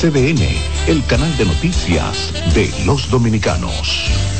CDN, el canal de noticias de los dominicanos.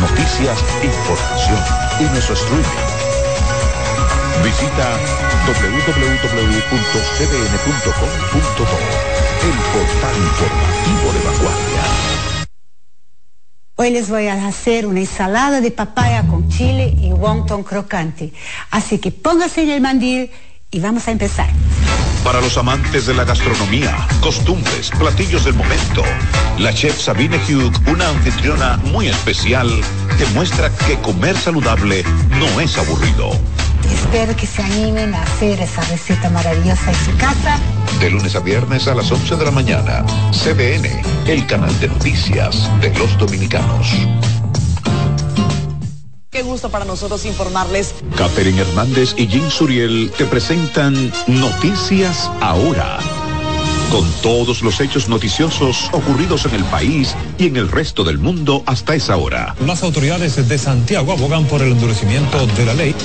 Noticias, información y nuestro streaming. Visita www.cdn.com.do, el portal informativo de vanguardia. Hoy les voy a hacer una ensalada de papaya con chile y wonton crocante. Así que póngase en el mandil y vamos a empezar. Para los amantes de la gastronomía, costumbres, platillos del momento, la chef Sabine Hugh, una anfitriona muy especial, que muestra que comer saludable no es aburrido. Espero que se animen a hacer esa receta maravillosa en su casa. De lunes a viernes a las 11 de la mañana, CBN, el canal de noticias de los dominicanos. Qué gusto para nosotros informarles. Catherine Hernández y Jim Suriel te presentan Noticias Ahora. Con todos los hechos noticiosos ocurridos en el país y en el resto del mundo hasta esa hora. Las autoridades de Santiago abogan por el endurecimiento de la ley.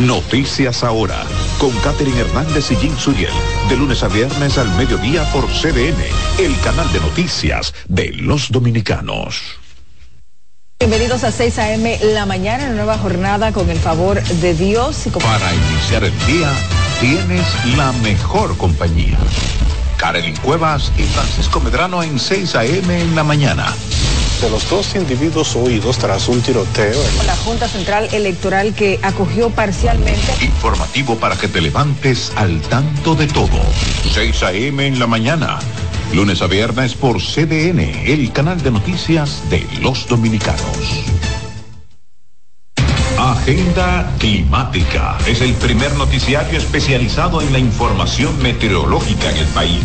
Noticias Ahora. Con Catherine Hernández y Jim Suriel. De lunes a viernes al mediodía por CDN, el canal de noticias de los dominicanos. Bienvenidos a 6 a.m. la mañana, una nueva jornada con el favor de Dios. Y como... Para iniciar el día, tienes la mejor compañía. Karelin Cuevas y Francisco Medrano en 6 a.m. en la mañana. De los dos individuos huidos tras un tiroteo. En... La Junta Central Electoral que acogió parcialmente. Informativo para que te levantes al tanto de todo. 6 a.m. en la mañana. Lunes a viernes por CDN, el canal de noticias de los dominicanos. Agenda Climática es el primer noticiario especializado en la información meteorológica en el país.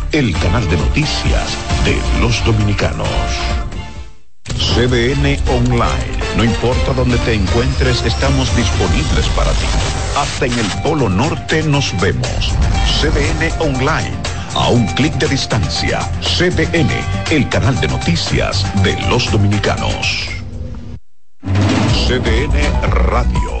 el canal de noticias de los dominicanos. CDN Online. No importa dónde te encuentres, estamos disponibles para ti. Hasta en el Polo Norte nos vemos. CDN Online. A un clic de distancia. CDN, el canal de noticias de los dominicanos. CDN Radio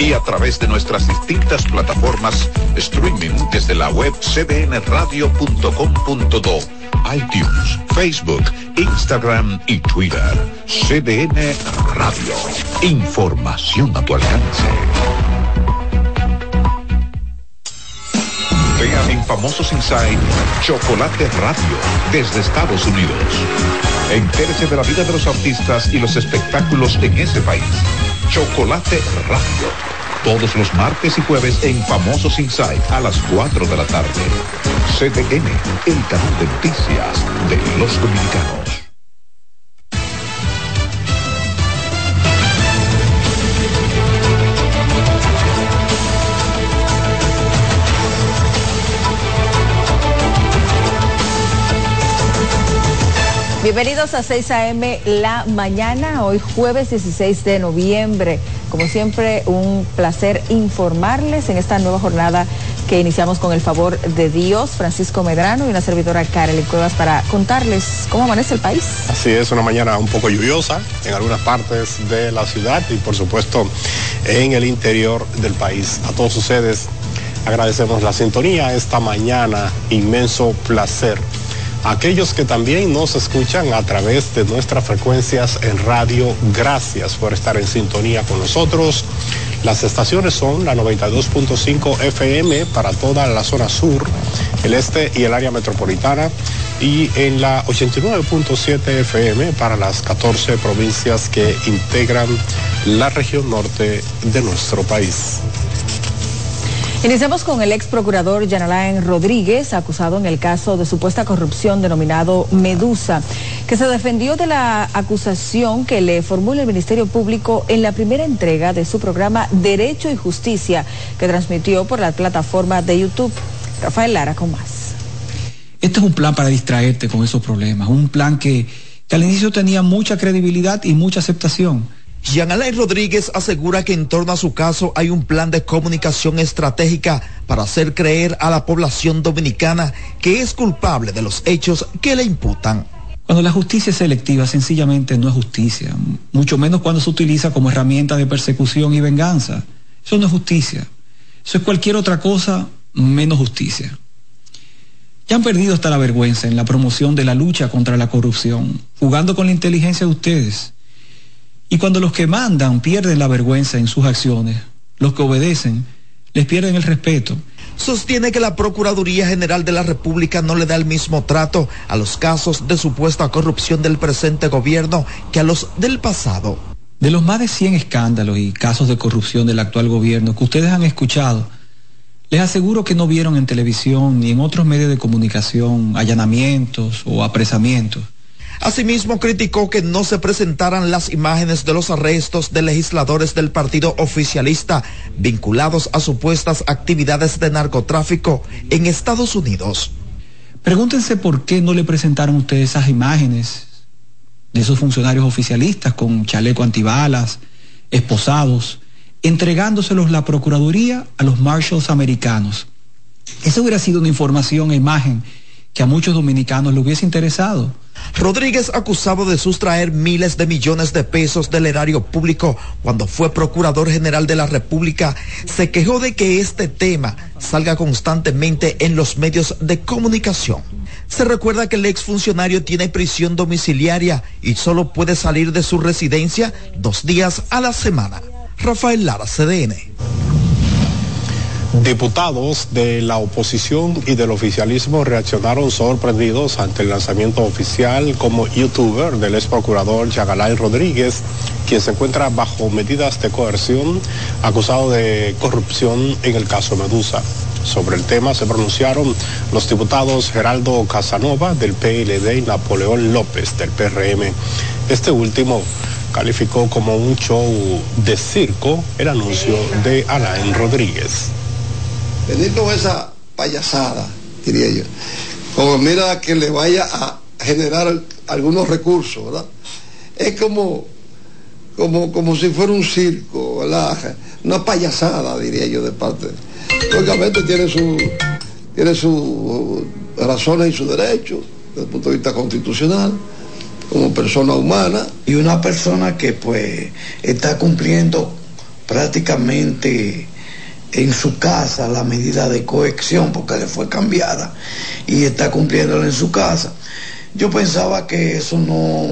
Y a través de nuestras distintas plataformas streaming desde la web cdnradio.com.do iTunes, Facebook, Instagram y Twitter. CDN Radio. Información a tu alcance. Vean en Famosos Inside Chocolate Radio desde Estados Unidos. Entérese de la vida de los artistas y los espectáculos en ese país. Chocolate Radio Todos los martes y jueves en Famosos Inside a las 4 de la tarde. CDN, el canal de noticias de los dominicanos. Bienvenidos a 6 a.m. la mañana, hoy jueves 16 de noviembre. Como siempre, un placer informarles en esta nueva jornada que iniciamos con el favor de Dios, Francisco Medrano y una servidora Karel Cuevas para contarles cómo amanece el país. Así es, una mañana un poco lluviosa en algunas partes de la ciudad y por supuesto en el interior del país. A todos ustedes agradecemos la sintonía esta mañana, inmenso placer aquellos que también nos escuchan a través de nuestras frecuencias en radio, gracias por estar en sintonía con nosotros. Las estaciones son la 92.5 FM para toda la zona sur, el este y el área metropolitana y en la 89.7 FM para las 14 provincias que integran la región norte de nuestro país. Iniciamos con el ex procurador Yanalain Rodríguez, acusado en el caso de supuesta corrupción denominado Medusa, que se defendió de la acusación que le formula el Ministerio Público en la primera entrega de su programa Derecho y Justicia, que transmitió por la plataforma de YouTube. Rafael Lara con más. Este es un plan para distraerte con esos problemas, un plan que, que al inicio tenía mucha credibilidad y mucha aceptación Jean Alain Rodríguez asegura que en torno a su caso hay un plan de comunicación estratégica para hacer creer a la población dominicana que es culpable de los hechos que le imputan. Cuando la justicia es selectiva, sencillamente no es justicia, mucho menos cuando se utiliza como herramienta de persecución y venganza. Eso no es justicia. Eso es cualquier otra cosa menos justicia. Ya han perdido hasta la vergüenza en la promoción de la lucha contra la corrupción, jugando con la inteligencia de ustedes y cuando los que mandan pierden la vergüenza en sus acciones, los que obedecen les pierden el respeto. Sostiene que la Procuraduría General de la República no le da el mismo trato a los casos de supuesta corrupción del presente gobierno que a los del pasado. De los más de 100 escándalos y casos de corrupción del actual gobierno que ustedes han escuchado, les aseguro que no vieron en televisión ni en otros medios de comunicación allanamientos o apresamientos Asimismo, criticó que no se presentaran las imágenes de los arrestos de legisladores del partido oficialista vinculados a supuestas actividades de narcotráfico en Estados Unidos. Pregúntense por qué no le presentaron ustedes esas imágenes de esos funcionarios oficialistas con chaleco antibalas, esposados, entregándoselos la Procuraduría a los marshals americanos. Eso hubiera sido una información e imagen que a muchos dominicanos le hubiese interesado. Rodríguez acusado de sustraer miles de millones de pesos del erario público cuando fue procurador general de la República, se quejó de que este tema salga constantemente en los medios de comunicación. Se recuerda que el exfuncionario tiene prisión domiciliaria y solo puede salir de su residencia dos días a la semana. Rafael Lara, CDN. Diputados de la oposición y del oficialismo reaccionaron sorprendidos ante el lanzamiento oficial como youtuber del ex procurador Yagalay Rodríguez, quien se encuentra bajo medidas de coerción acusado de corrupción en el caso Medusa. Sobre el tema se pronunciaron los diputados Geraldo Casanova del PLD y Napoleón López del PRM. Este último calificó como un show de circo el anuncio de Alain Rodríguez venir con esa payasada, diría yo, como mira que le vaya a generar algunos recursos, ¿verdad? Es como, como, como si fuera un circo, ¿verdad? Una payasada, diría yo, de parte. Lógicamente tiene su tiene sus razones y sus derechos desde el punto de vista constitucional como persona humana. Y una persona que pues está cumpliendo prácticamente en su casa la medida de cohección porque le fue cambiada y está cumpliéndola en su casa. Yo pensaba que eso no,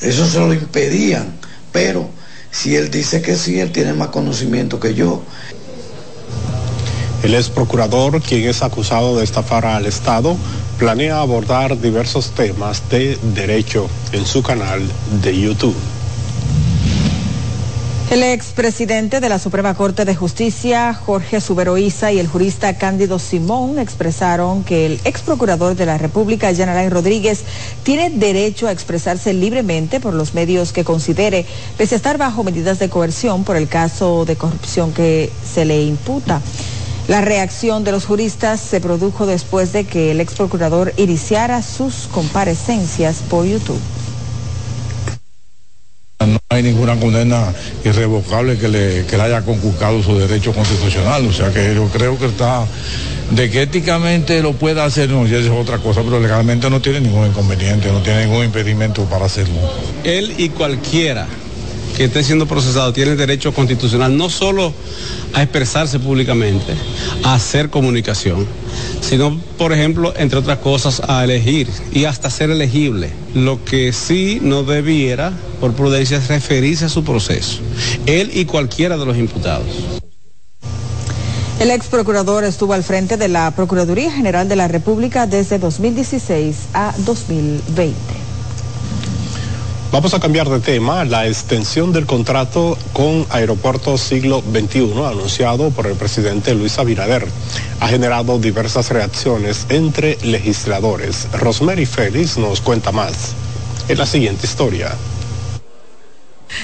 eso se lo impedían, pero si él dice que sí, él tiene más conocimiento que yo. El ex procurador, quien es acusado de estafar al Estado, planea abordar diversos temas de derecho en su canal de YouTube. El expresidente de la Suprema Corte de Justicia, Jorge Suberoiza, y el jurista Cándido Simón expresaron que el ex procurador de la República, General Rodríguez, tiene derecho a expresarse libremente por los medios que considere, pese a estar bajo medidas de coerción por el caso de corrupción que se le imputa. La reacción de los juristas se produjo después de que el ex procurador iniciara sus comparecencias por YouTube. Ninguna condena irrevocable que le, que le haya conculcado su derecho constitucional. O sea que yo creo que está, de que éticamente lo pueda hacer, no, ya es otra cosa, pero legalmente no tiene ningún inconveniente, no tiene ningún impedimento para hacerlo. Él y cualquiera que esté siendo procesado tiene derecho constitucional no solo a expresarse públicamente, a hacer comunicación, sino, por ejemplo, entre otras cosas, a elegir y hasta ser elegible. Lo que sí no debiera, por prudencia, es referirse a su proceso, él y cualquiera de los imputados. El ex procurador estuvo al frente de la Procuraduría General de la República desde 2016 a 2020. Vamos a cambiar de tema. La extensión del contrato con Aeropuertos Siglo XXI, anunciado por el presidente Luis Abinader, ha generado diversas reacciones entre legisladores. Rosemary Félix nos cuenta más en la siguiente historia.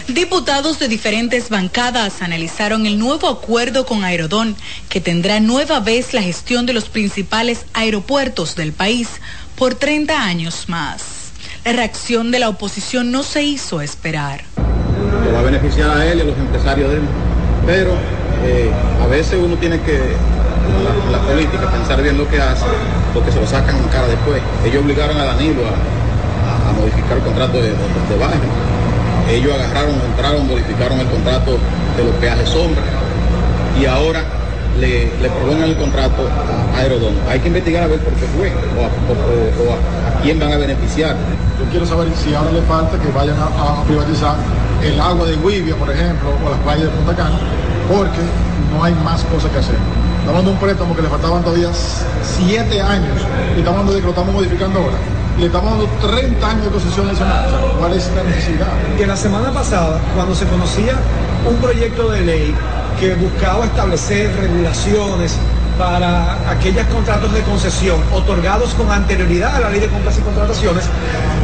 Diputados de diferentes bancadas analizaron el nuevo acuerdo con Aerodón, que tendrá nueva vez la gestión de los principales aeropuertos del país por 30 años más. La reacción de la oposición no se hizo esperar. Lo va a beneficiar a él y a los empresarios de él, pero eh, a veces uno tiene que, la, política, pensar bien lo que hace, porque se lo sacan en cara después. Ellos obligaron a Danilo a, modificar el contrato de, de, de Ellos agarraron, entraron, modificaron el contrato de los peajes sombra y ahora le, le el contrato a Aerodón. Hay que investigar a ver por qué fue o a, quién van a beneficiar. Yo quiero saber si ahora le falta que vayan a, privatizar el agua de Guivia, por ejemplo, o las playas de Punta Cana, porque no hay más cosas que hacer. Estamos dando un préstamo que le faltaban todavía siete años y estamos de que lo estamos modificando ahora. Le estamos dando 30 años de concesión adicional. ¿Cuál es la necesidad? Que la semana pasada, cuando se conocía un proyecto de ley que buscaba establecer regulaciones para aquellos contratos de concesión otorgados con anterioridad a la ley de compras y contrataciones,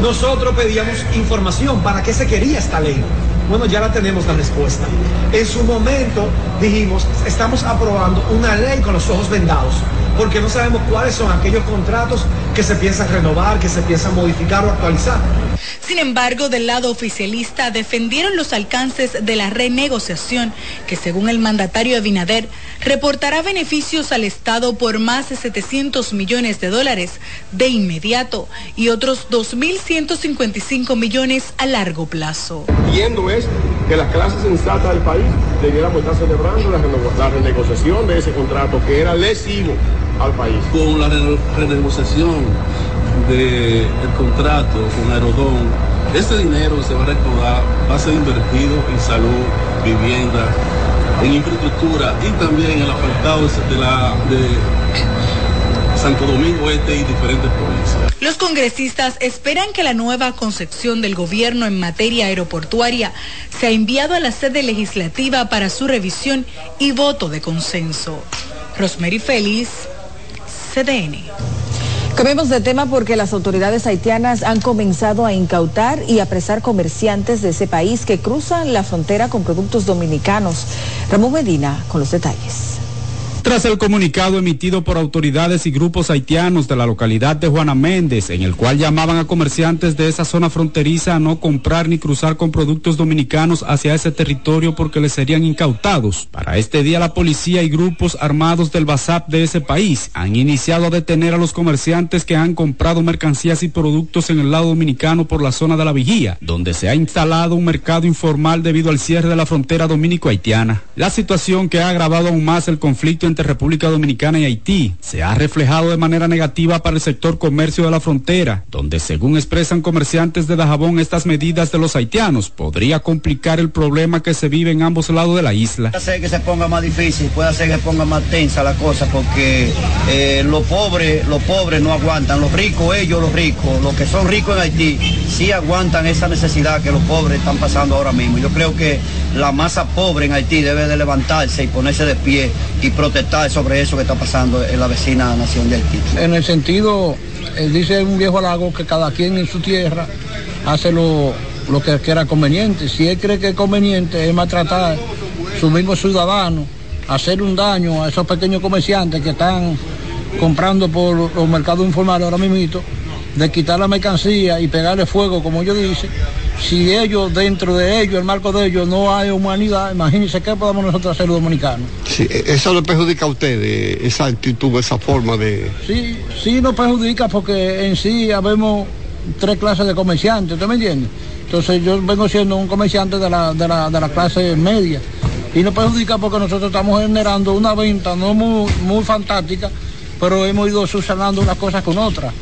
nosotros pedíamos información para qué se quería esta ley. Bueno, ya la tenemos la respuesta. En su momento dijimos, estamos aprobando una ley con los ojos vendados, porque no sabemos cuáles son aquellos contratos que se piensan renovar, que se piensan modificar o actualizar. Sin embargo, del lado oficialista defendieron los alcances de la renegociación, que según el mandatario Abinader, reportará beneficios al Estado por más de 700 millones de dólares de inmediato y otros 2.155 millones a largo plazo. Viendo es que las clases sensatas del país debiéramos estar celebrando la, renegociación de ese contrato que era lesivo al país. Con la renegociación del contrato con Aerodón, este dinero se va a recaudar, va a ser invertido en salud, vivienda, en infraestructura y también en el apartado de la de Santo Domingo Este y diferentes provincias. Los congresistas esperan que la nueva concepción del gobierno en materia aeroportuaria sea enviado a la sede legislativa para su revisión y voto de consenso. Rosemary Félix, CDN. Cambiemos de tema porque las autoridades haitianas han comenzado a incautar y apresar comerciantes de ese país que cruzan la frontera con productos dominicanos. Ramón Medina con los detalles. Tras el comunicado emitido por autoridades y grupos haitianos de la localidad de Juana Méndez, en el cual llamaban a comerciantes de esa zona fronteriza a no comprar ni cruzar con productos dominicanos hacia ese territorio porque les serían incautados. Para este día la policía y grupos armados del BASAP de ese país han iniciado a detener a los comerciantes que han comprado mercancías y productos en el lado dominicano por la zona de la vigía, donde se ha instalado un mercado informal debido al cierre de la frontera dominico-haitiana. La situación que ha agravado aún más el conflicto entre República Dominicana y Haití se ha reflejado de manera negativa para el sector comercio de la frontera, donde según expresan comerciantes de Dajabón estas medidas de los haitianos podría complicar el problema que se vive en ambos lados de la isla. Puede ser que se ponga más difícil, puede ser que se ponga más tensa la cosa porque eh, los pobres, los pobres no aguantan, los ricos, ellos los ricos, los que son ricos en Haití, sí aguantan esa necesidad que los pobres están pasando ahora mismo. Yo creo que la masa pobre en Haití debe de levantarse y ponerse de pie y protestar sobre eso que está pasando en la vecina nación de Haití. En el sentido, eh, dice un viejo lago que cada quien en su tierra hace lo, lo que quiera conveniente. Si él cree que es conveniente es maltratar a sus mismos ciudadanos, hacer un daño a esos pequeños comerciantes que están comprando por los mercados informales ahora mismo, de quitar la mercancía y pegarle fuego, como yo dice, si ellos, dentro de ellos, el marco de ellos, no hay humanidad, imagínense qué podemos nosotros hacer los dominicanos. Sí, eso le perjudica a ustedes, esa actitud, esa forma de... Sí, sí nos perjudica porque en sí habemos tres clases de comerciantes, ¿usted me entiende? Entonces yo vengo siendo un comerciante de la, de la, de la clase media y nos perjudica porque nosotros estamos generando una venta no muy, muy fantástica, pero hemos ido subsanando unas cosas con otras.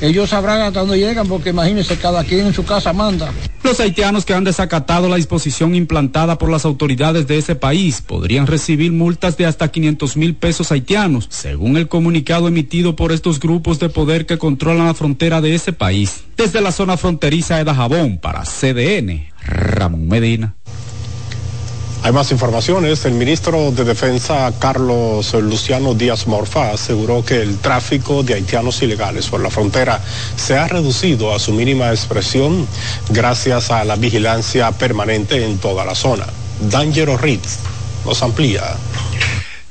Ellos sabrán hasta dónde llegan porque imagínense, cada quien en su casa manda. Los haitianos que han desacatado la disposición implantada por las autoridades de ese país podrían recibir multas de hasta 500 mil pesos haitianos, según el comunicado emitido por estos grupos de poder que controlan la frontera de ese país. Desde la zona fronteriza de Dajabón para CDN, Ramón Medina. Hay más informaciones. El ministro de Defensa, Carlos Luciano Díaz Morfa, aseguró que el tráfico de haitianos ilegales por la frontera se ha reducido a su mínima expresión gracias a la vigilancia permanente en toda la zona. Dangero Ritz nos amplía.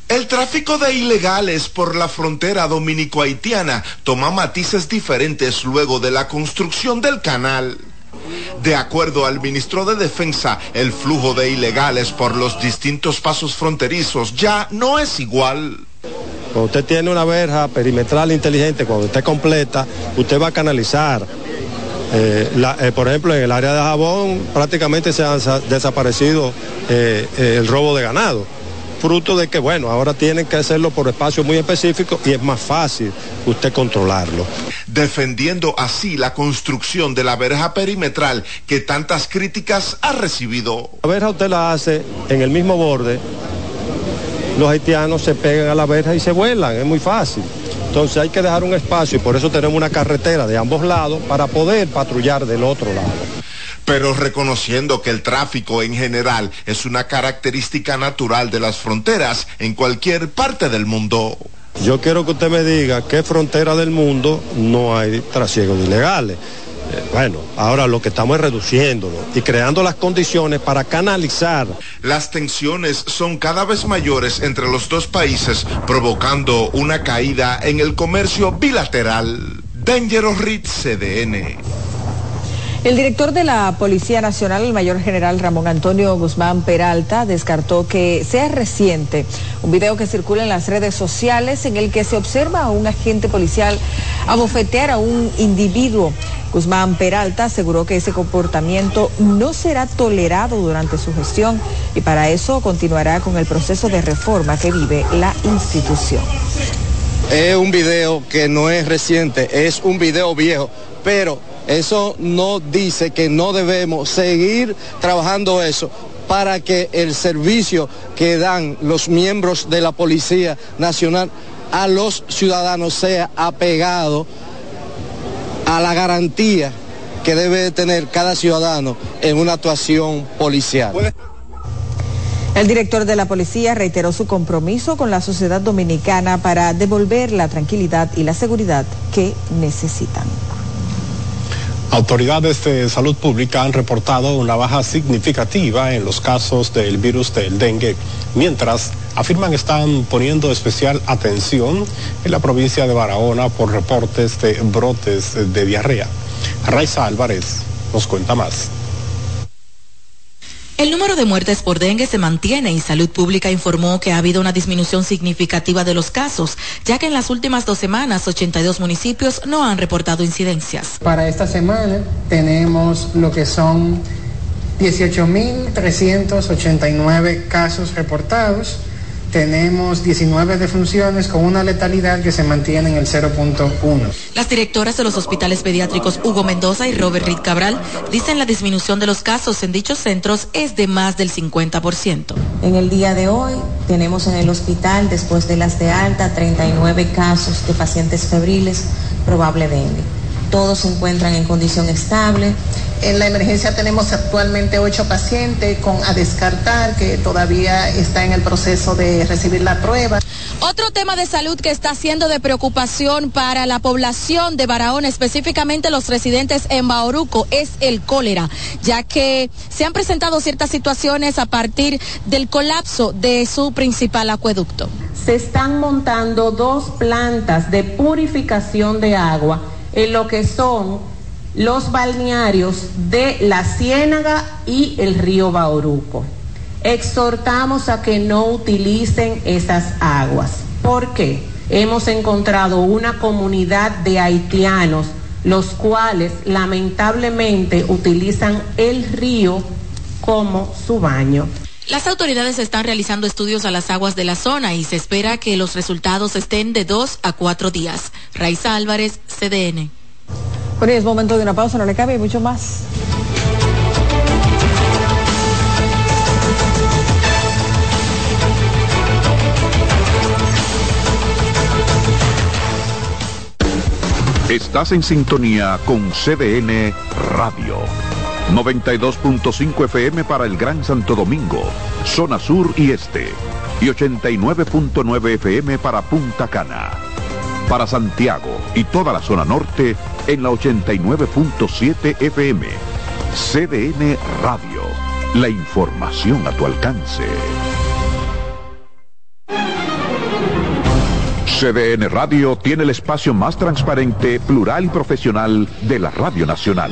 El tráfico de ilegales por la frontera dominico-haitiana toma matices diferentes luego de la construcción del canal. De acuerdo al ministro de Defensa, el flujo de ilegales por los distintos pasos fronterizos ya no es igual. Cuando usted tiene una verja perimetral inteligente, cuando esté completa, usted va a canalizar. Eh, eh, por ejemplo, en el área de Jabón prácticamente se ha desaparecido eh, el robo de ganado fruto de que, bueno, ahora tienen que hacerlo por espacios muy específicos y es más fácil usted controlarlo. Defendiendo así la construcción de la verja perimetral que tantas críticas ha recibido. La verja usted la hace en el mismo borde, los haitianos se pegan a la verja y se vuelan, es muy fácil. Entonces hay que dejar un espacio y por eso tenemos una carretera de ambos lados para poder patrullar del otro lado pero reconociendo que el tráfico en general es una característica natural de las fronteras en cualquier parte del mundo. Yo quiero que usted me diga qué frontera del mundo no hay trasiegos ilegales. Eh, bueno, ahora lo que estamos es reduciéndolo y creando las condiciones para canalizar. Las tensiones son cada vez mayores entre los dos países, provocando una caída en el comercio bilateral. Dangerous Ritz CDN. El director de la Policía Nacional, el mayor general Ramón Antonio Guzmán Peralta, descartó que sea reciente un video que circula en las redes sociales en el que se observa a un agente policial abofetear a un individuo. Guzmán Peralta aseguró que ese comportamiento no será tolerado durante su gestión y para eso continuará con el proceso de reforma que vive la institución. Es un video que no es reciente, es un video viejo, pero eso no dice que no debemos seguir trabajando eso para que el servicio que dan los miembros de la Policía Nacional a los ciudadanos sea apegado a la garantía que debe tener cada ciudadano en una actuación policial. El director de la policía reiteró su compromiso con la sociedad dominicana para devolver la tranquilidad y la seguridad que necesitan. Autoridades de salud pública han reportado una baja significativa en los casos del virus del dengue, mientras afirman están poniendo especial atención en la provincia de Barahona por reportes de brotes de diarrea. Raiza Álvarez nos cuenta más. El número de muertes por dengue se mantiene y Salud Pública informó que ha habido una disminución significativa de los casos, ya que en las últimas dos semanas 82 municipios no han reportado incidencias. Para esta semana tenemos lo que son 18.389 casos reportados tenemos 19 defunciones con una letalidad que se mantiene en el 0.1. Las directoras de los hospitales pediátricos Hugo Mendoza y Robert Reed Cabral dicen la disminución de los casos en dichos centros es de más del 50%. En el día de hoy tenemos en el hospital, después de las de alta, 39 casos de pacientes febriles probable dengue. Todos se encuentran en condición estable. En la emergencia tenemos actualmente ocho pacientes con a descartar que todavía está en el proceso de recibir la prueba. Otro tema de salud que está siendo de preocupación para la población de Barahona, específicamente los residentes en Bauruco, es el cólera, ya que se han presentado ciertas situaciones a partir del colapso de su principal acueducto. Se están montando dos plantas de purificación de agua en lo que son los balnearios de la Ciénaga y el río Bauruco. Exhortamos a que no utilicen esas aguas. ¿Por qué? Hemos encontrado una comunidad de haitianos, los cuales lamentablemente utilizan el río como su baño. Las autoridades están realizando estudios a las aguas de la zona y se espera que los resultados estén de dos a cuatro días. Raiza Álvarez, CDN. Bueno, es momento de una pausa, no le cabe mucho más. Estás en sintonía con CDN Radio. 92.5 FM para el Gran Santo Domingo, zona sur y este. Y 89.9 FM para Punta Cana. Para Santiago y toda la zona norte en la 89.7 FM. CDN Radio. La información a tu alcance. CDN Radio tiene el espacio más transparente, plural y profesional de la Radio Nacional.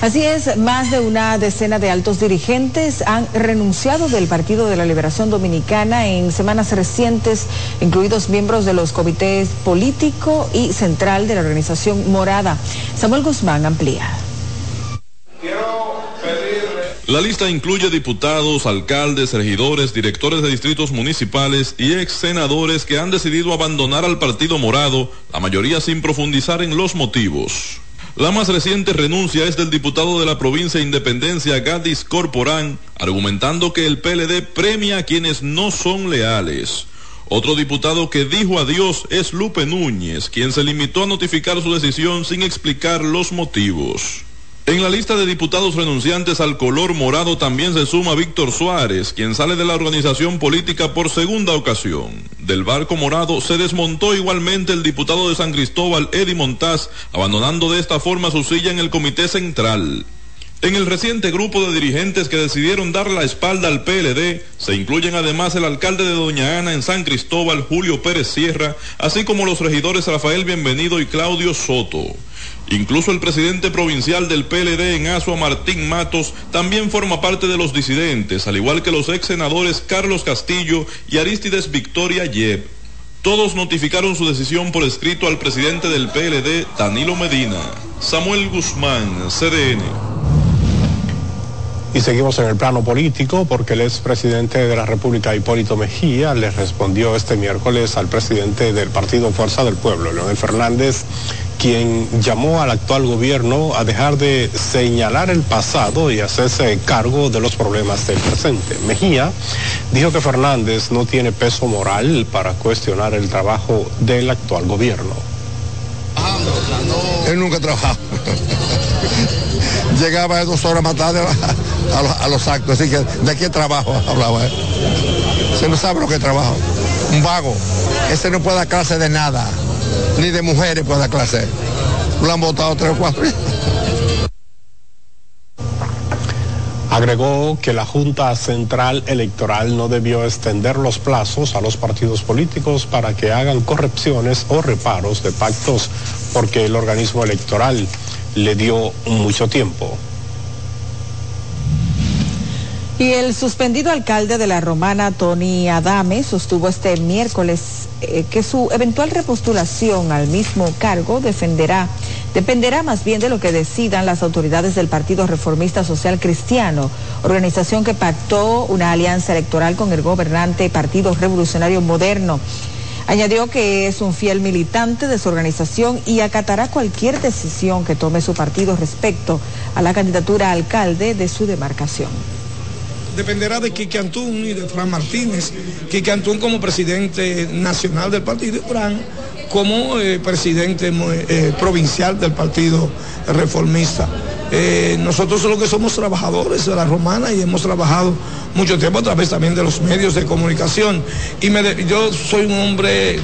Así es, más de una decena de altos dirigentes han renunciado del Partido de la Liberación Dominicana en semanas recientes, incluidos miembros de los comités político y central de la organización Morada. Samuel Guzmán amplía. La lista incluye diputados, alcaldes, regidores, directores de distritos municipales y ex senadores que han decidido abandonar al Partido Morado, la mayoría sin profundizar en los motivos. La más reciente renuncia es del diputado de la provincia de Independencia, Gadis Corporán, argumentando que el PLD premia a quienes no son leales. Otro diputado que dijo adiós es Lupe Núñez, quien se limitó a notificar su decisión sin explicar los motivos. En la lista de diputados renunciantes al color morado también se suma Víctor Suárez, quien sale de la organización política por segunda ocasión. Del barco morado se desmontó igualmente el diputado de San Cristóbal, Eddie Montaz, abandonando de esta forma su silla en el comité central. En el reciente grupo de dirigentes que decidieron dar la espalda al PLD se incluyen además el alcalde de Doña Ana en San Cristóbal, Julio Pérez Sierra, así como los regidores Rafael Bienvenido y Claudio Soto. Incluso el presidente provincial del PLD en Asua, Martín Matos, también forma parte de los disidentes, al igual que los ex senadores Carlos Castillo y Aristides Victoria Yeb. Todos notificaron su decisión por escrito al presidente del PLD, Danilo Medina. Samuel Guzmán, CDN. Y seguimos en el plano político porque el expresidente de la República, Hipólito Mejía, le respondió este miércoles al presidente del Partido Fuerza del Pueblo, Leonel Fernández, quien llamó al actual gobierno a dejar de señalar el pasado y hacerse cargo de los problemas del presente. Mejía dijo que Fernández no tiene peso moral para cuestionar el trabajo del actual gobierno. Él nunca ha trabajado. Llegaba a dos horas más tarde a los, actos, así que de qué trabajo hablaba él. Se no sabe lo que trabaja. Un vago. Ese no puede dar clase de nada, ni de mujeres puede dar clase. Lo han votado tres o cuatro. Agregó que la Junta Central Electoral no debió extender los plazos a los partidos políticos para que hagan correcciones o reparos de pactos porque el organismo electoral le dio mucho tiempo. Y el suspendido alcalde de la Romana, Tony Adame, sostuvo este miércoles eh, que su eventual repostulación al mismo cargo defenderá, dependerá más bien de lo que decidan las autoridades del Partido Reformista Social Cristiano, organización que pactó una alianza electoral con el gobernante Partido Revolucionario Moderno. Añadió que es un fiel militante de su organización y acatará cualquier decisión que tome su partido respecto a la candidatura a alcalde de su demarcación dependerá de Quique Antún y de Fran Martínez. Quique Antún como presidente nacional del partido y Fran como eh, presidente eh, provincial del Partido Reformista. Eh, nosotros lo que somos trabajadores de la romana y hemos trabajado mucho tiempo a través también de los medios de comunicación. Y yo soy un hombre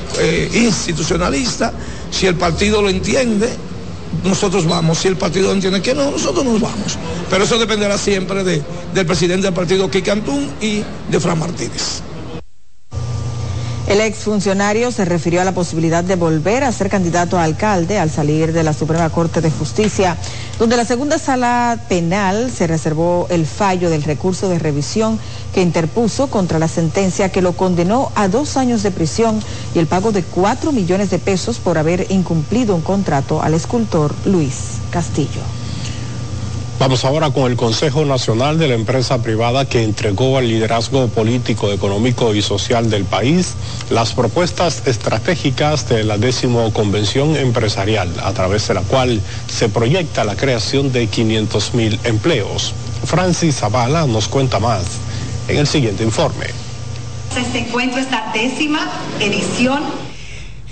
institucionalista, si el partido lo entiende, nosotros vamos, si el partido entiende que no, nosotros nos vamos. Pero eso dependerá siempre de- del presidente del partido, Quique Antún, y de Fran Martínez. El exfuncionario se refirió a la posibilidad de volver a ser candidato a alcalde al salir de la Suprema Corte de Justicia, donde la segunda sala penal se reservó el fallo del recurso de revisión que interpuso contra la sentencia que lo condenó a dos años de prisión y el pago de cuatro millones de pesos por haber incumplido un contrato al escultor Luis Castillo. Vamos ahora con el Consejo Nacional de la Empresa Privada que entregó al liderazgo político, económico y social del país las propuestas estratégicas de la décimo convención empresarial, a través de la cual se proyecta la creación de 500 mil empleos. Francis Zavala nos cuenta más en el siguiente informe. Este encuentro, esta décima edición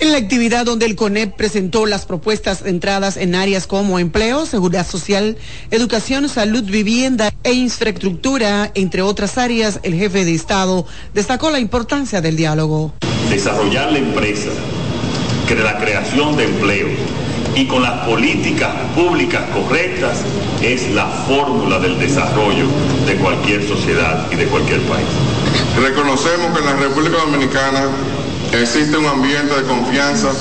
En la actividad donde el CONEP presentó las propuestas centradas en áreas como empleo, seguridad social, educación, salud, vivienda e infraestructura, entre otras áreas, el jefe de Estado destacó la importancia del diálogo. desarrollar la empresa, que la creación de empleo y con las políticas públicas correctas es la fórmula del desarrollo de cualquier sociedad y de cualquier país. Reconocemos que en la República Dominicana existe un ambiente de confianza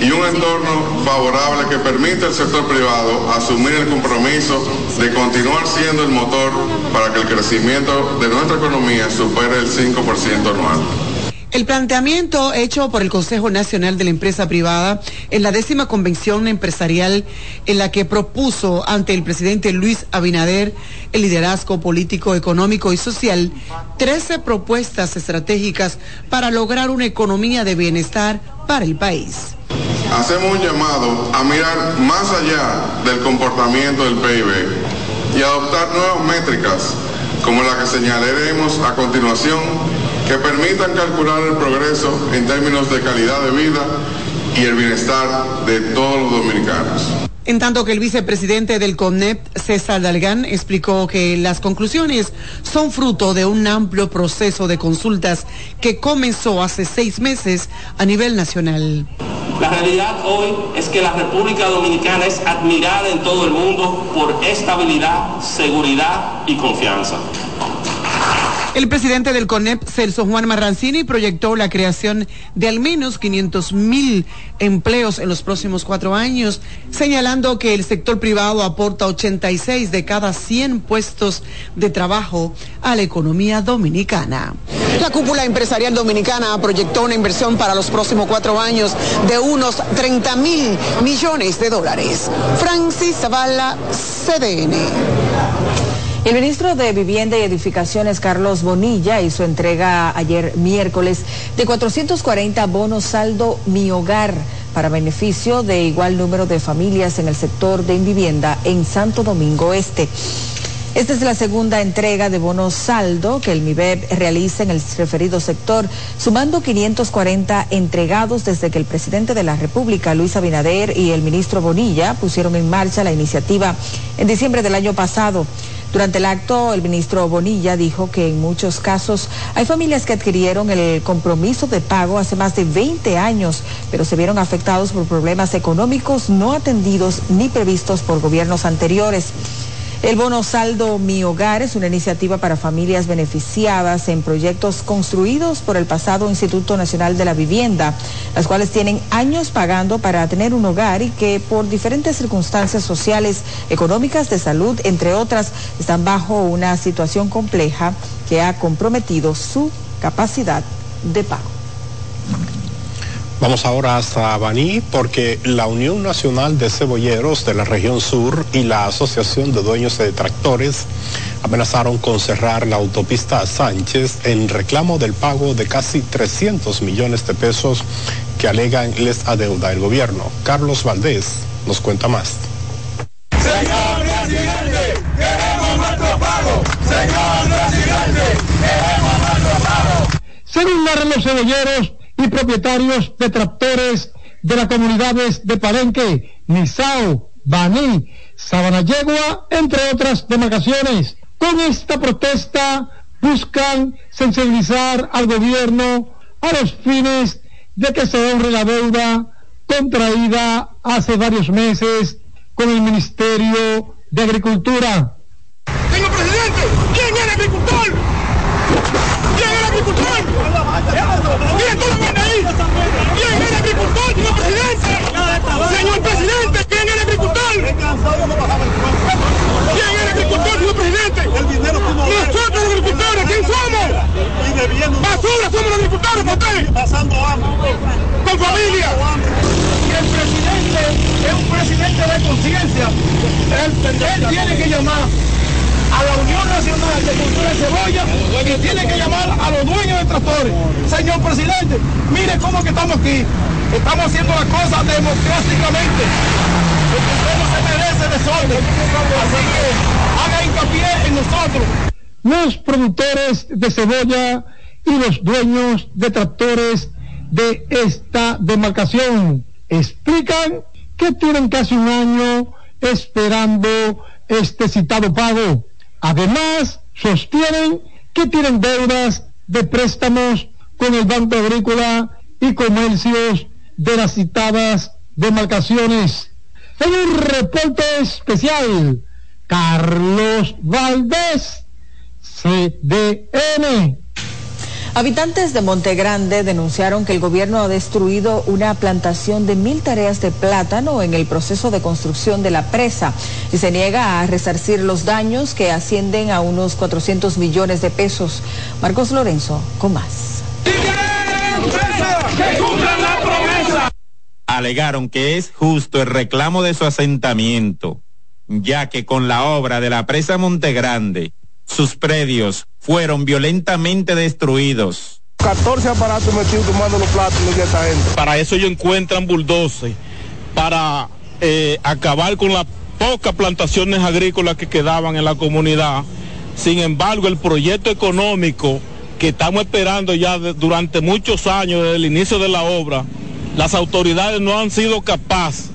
y un entorno favorable que permite al sector privado asumir el compromiso de continuar siendo el motor para que el crecimiento de nuestra economía supere el 5% anual. El planteamiento hecho por el Consejo Nacional de la Empresa Privada en la décima convención empresarial en la que propuso ante el presidente Luis Abinader el liderazgo político, económico y social 13 propuestas estratégicas para lograr una economía de bienestar para el país. Hacemos un llamado a mirar más allá del comportamiento del PIB y adoptar nuevas métricas como la que señalaremos a continuación que permitan calcular el progreso en términos de calidad de vida y el bienestar de todos los dominicanos. En tanto que el vicepresidente del CONEP, César Dalgán, explicó que las conclusiones son fruto de un amplio proceso de consultas que comenzó hace seis meses a nivel nacional. La realidad hoy es que la República Dominicana es admirada en todo el mundo por estabilidad, seguridad y confianza. El presidente del CONEP, Celso Juan Marrancini, proyectó la creación de al menos 500 mil empleos en los próximos cuatro años, señalando que el sector privado aporta 86 de cada 100 puestos de trabajo a la economía dominicana. La cúpula empresarial dominicana proyectó una inversión para los próximos cuatro años de unos 30 mil millones de dólares. Francis Zavala, CDN. El ministro de Vivienda y Edificaciones, Carlos Bonilla, hizo entrega ayer miércoles de 440 bonos saldo Mi Hogar para beneficio de igual número de familias en el sector de vivienda en Santo Domingo Este. Esta es la segunda entrega de bonos saldo que el MIBEP realiza en el referido sector, sumando 540 entregados desde que el presidente de la República, Luis Abinader, y el ministro Bonilla pusieron en marcha la iniciativa en diciembre del año pasado. Durante el acto, el ministro Bonilla dijo que en muchos casos hay familias que adquirieron el compromiso de pago hace más de 20 años, pero se vieron afectados por problemas económicos no atendidos ni previstos por gobiernos anteriores. El bono saldo Mi Hogar es una iniciativa para familias beneficiadas en proyectos construidos por el pasado Instituto Nacional de la Vivienda, las cuales tienen años pagando para tener un hogar y que por diferentes circunstancias sociales, económicas, de salud, entre otras, están bajo una situación compleja que ha comprometido su capacidad de pago. Vamos ahora hasta Baní porque la Unión Nacional de Cebolleros de la región sur y la Asociación de Dueños de Tractores amenazaron con cerrar la autopista Sánchez en reclamo del pago de casi 300 millones de pesos que alegan les adeuda el gobierno. Carlos Valdés nos cuenta más. Señor presidente, queremos nuestro pago. Señor presidente, queremos nuestro pago. Según narran los cebolleros y propietarios de tractores de las comunidades de Palenque, Nizao, Baní, Sabanayegua, entre otras demarcaciones. Con esta protesta buscan sensibilizar al gobierno a los fines de que se honre la deuda contraída hace varios meses con el Ministerio de Agricultura. Presidente, ¿quién el agricultor? ¿Quién el agricultor? Miren cómo viene ahí. ¿Quién es el agricultor, señor presidente? Señor presidente, ¿quién es el agricultor? ¿Quién es el agricultor, señor presidente? Nosotros los agricultores, ¿quién somos? Basura, somos los agricultores. Pasando hambre. Con familia. El presidente es un presidente de conciencia. Él tiene que llamar a la Unión Nacional de Cultura de Cebolla y tiene que llamar a los dueños de tractores. Señor presidente, mire cómo que estamos aquí. Estamos haciendo las cosas democráticamente. Porque usted no se merece desorden. Así que haga hincapié en nosotros. Los productores de cebolla y los dueños de tractores de esta demarcación explican que tienen casi un año esperando este citado pago. Además, sostienen que tienen deudas de préstamos con el Banco Agrícola y comercios de las citadas demarcaciones. En un reporte especial, Carlos Valdés, CDN. Habitantes de Montegrande denunciaron que el gobierno ha destruido una plantación de mil tareas de plátano en el proceso de construcción de la presa y se niega a resarcir los daños que ascienden a unos 400 millones de pesos. Marcos Lorenzo, con más. Alegaron que es justo el reclamo de su asentamiento, ya que con la obra de la presa Montegrande, sus predios fueron violentamente destruidos. 14 aparatos metidos tomando los plátanos de esta gente. Para eso ellos encuentran bulldozers, para eh, acabar con las pocas plantaciones agrícolas que quedaban en la comunidad. Sin embargo, el proyecto económico que estamos esperando ya de- durante muchos años desde el inicio de la obra, las autoridades no han sido capaces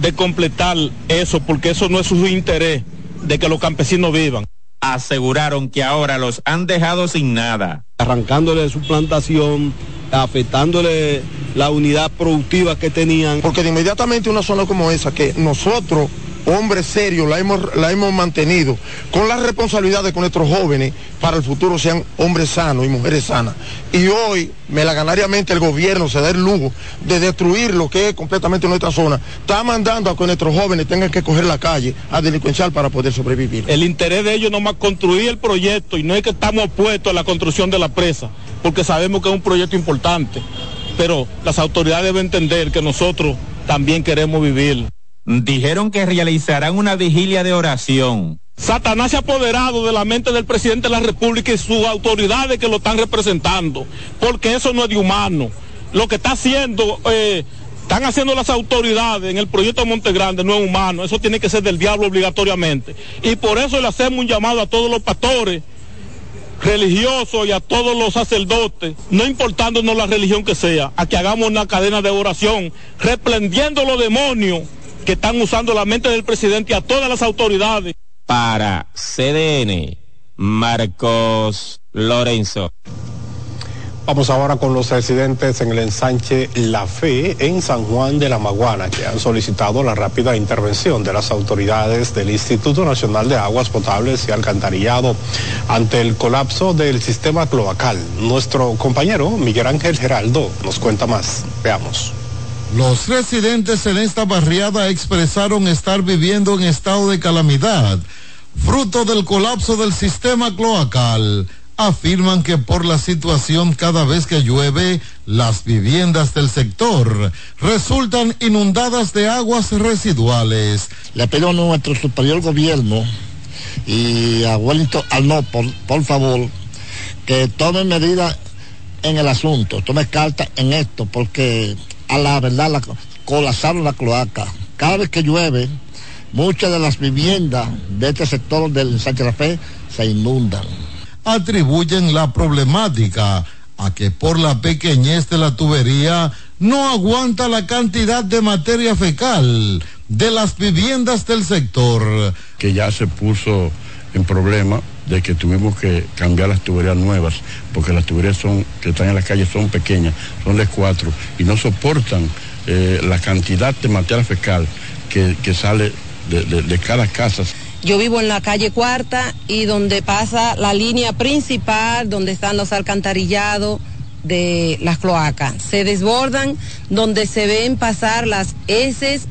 de completar eso porque eso no es su interés de que los campesinos vivan. Aseguraron que ahora los han dejado sin nada. Arrancándole su plantación, afectándole la unidad productiva que tenían. Porque de inmediatamente una zona como esa, que nosotros, hombres serios, la hemos, la hemos mantenido, con la responsabilidad de que nuestros jóvenes para el futuro sean hombres sanos y mujeres sanas. Y hoy, melaganariamente, el gobierno se da el lujo de destruir lo que es completamente nuestra zona. Está mandando a que nuestros jóvenes tengan que coger la calle a delincuenciar para poder sobrevivir. El interés de ellos no más construir el proyecto y no es que estamos opuestos a la construcción de la presa, porque sabemos que es un proyecto importante, pero las autoridades deben entender que nosotros también queremos vivir. Dijeron que realizarán una vigilia de oración. Satanás se ha apoderado de la mente del presidente de la República y sus autoridades que lo están representando, porque eso no es de humano. Lo que está haciendo eh, están haciendo las autoridades en el proyecto de Monte Grande no es humano, eso tiene que ser del diablo obligatoriamente. Y por eso le hacemos un llamado a todos los pastores religiosos y a todos los sacerdotes, no importándonos la religión que sea, a que hagamos una cadena de oración, reprendiendo los demonios que están usando la mente del presidente y a todas las autoridades. Para CDN, Marcos Lorenzo. Vamos ahora con los residentes en el ensanche La Fe en San Juan de la Maguana, que han solicitado la rápida intervención de las autoridades del Instituto Nacional de Aguas Potables y Alcantarillado ante el colapso del sistema cloacal. Nuestro compañero Miguel Ángel Geraldo nos cuenta más. Veamos. Los residentes en esta barriada expresaron estar viviendo en estado de calamidad, fruto del colapso del sistema cloacal afirman que por la situación cada vez que llueve, las viviendas del sector resultan inundadas de aguas residuales. Le pido a nuestro superior gobierno y a Wellington Arnold, por, favor, que tome medidas en el asunto, tome carta en esto, porque a la verdad la, colapsaron la cloaca. Cada vez que llueve, muchas de las viviendas de este sector del Sánchez La Fe se inundan atribuyen la problemática a que por la pequeñez de la tubería no aguanta la cantidad de materia fecal de las viviendas del sector. Que ya se puso en problema de que tuvimos que cambiar las tuberías nuevas, porque las tuberías son, que están en las calles son pequeñas, son de cuatro, y no soportan eh, la cantidad de materia fecal que, sale de, de cada casa. Yo vivo en la calle Cuarta y donde pasa la línea principal, donde están los alcantarillados de las cloacas. Se desbordan donde se ven pasar las heces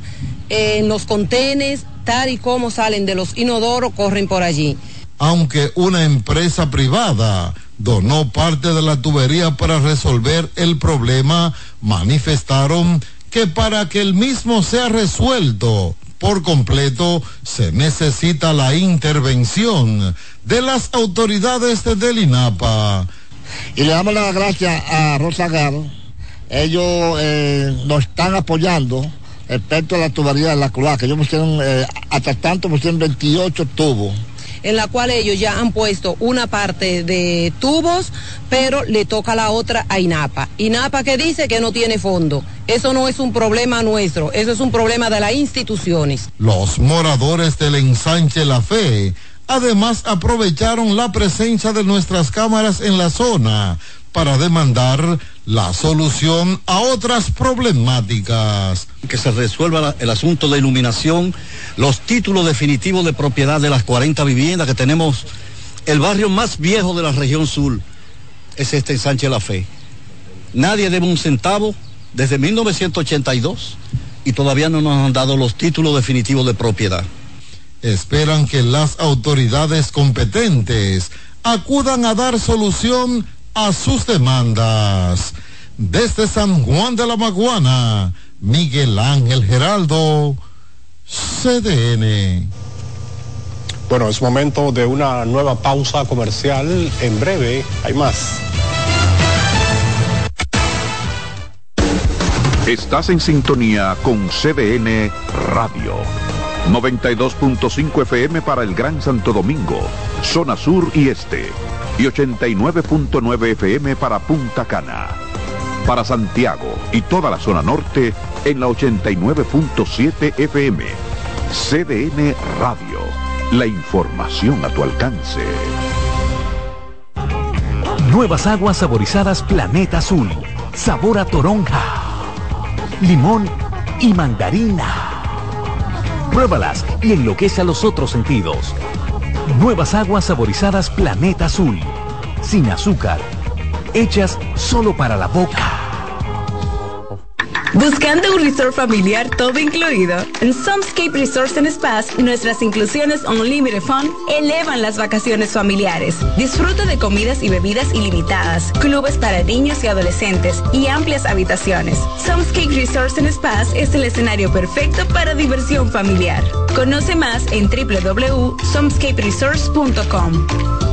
en los contenes, tal y como salen de los inodoros, corren por allí. Aunque una empresa privada donó parte de la tubería para resolver el problema, manifestaron que para que el mismo sea resuelto, por completo, se necesita la intervención de las autoridades del INAPA. Y le damos las gracias a Rosa Garo. Ellos eh, nos están apoyando respecto a la tubería de la cloaca. Ellos pusieron, eh, hasta tanto pusieron 28 tubos en la cual ellos ya han puesto una parte de tubos, pero le toca la otra a INAPA. INAPA que dice que no tiene fondo. Eso no es un problema nuestro, eso es un problema de las instituciones. Los moradores del ensanche La Fe además aprovecharon la presencia de nuestras cámaras en la zona para demandar la solución a otras problemáticas. Que se resuelva el asunto de iluminación, los títulos definitivos de propiedad de las 40 viviendas que tenemos. El barrio más viejo de la región sur es este en Sánchez La Fe. Nadie debe un centavo desde 1982 y todavía no nos han dado los títulos definitivos de propiedad. Esperan que las autoridades competentes acudan a dar solución a sus demandas. Desde San Juan de la Maguana, Miguel Ángel Geraldo, CDN. Bueno, es momento de una nueva pausa comercial. En breve hay más. Estás en sintonía con CDN Radio. 92.5 FM para el Gran Santo Domingo, zona sur y este y 89.9 FM para Punta Cana. Para Santiago y toda la zona norte en la 89.7 FM. CDN Radio. La información a tu alcance. Nuevas aguas saborizadas Planeta Azul. Sabor a toronja, limón y mandarina. Pruébalas y enloquece a los otros sentidos. Nuevas aguas saborizadas Planeta Azul. Sin azúcar. Hechas solo para la boca. Buscando un resort familiar todo incluido. En Somescape Resorts and Spas, nuestras inclusiones Unlimited Fun elevan las vacaciones familiares. Disfruta de comidas y bebidas ilimitadas, clubes para niños y adolescentes y amplias habitaciones. Somescape Resorts and Spas es el escenario perfecto para diversión familiar. Conoce más en www.somescaperesorts.com.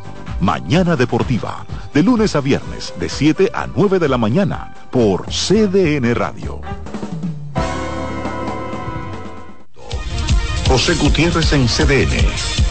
Mañana Deportiva, de lunes a viernes, de 7 a 9 de la mañana, por CDN Radio. José Gutiérrez en CDN.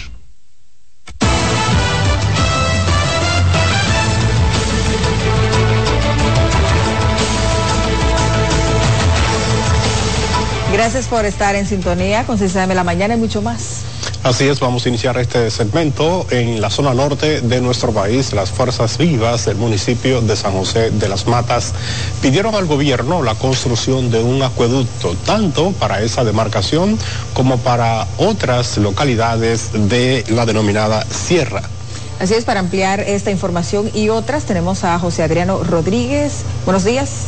Gracias por estar en sintonía con CCM La Mañana y mucho más. Así es, vamos a iniciar este segmento en la zona norte de nuestro país. Las fuerzas vivas del municipio de San José de las Matas pidieron al gobierno la construcción de un acueducto, tanto para esa demarcación como para otras localidades de la denominada Sierra. Así es, para ampliar esta información y otras tenemos a José Adriano Rodríguez. Buenos días.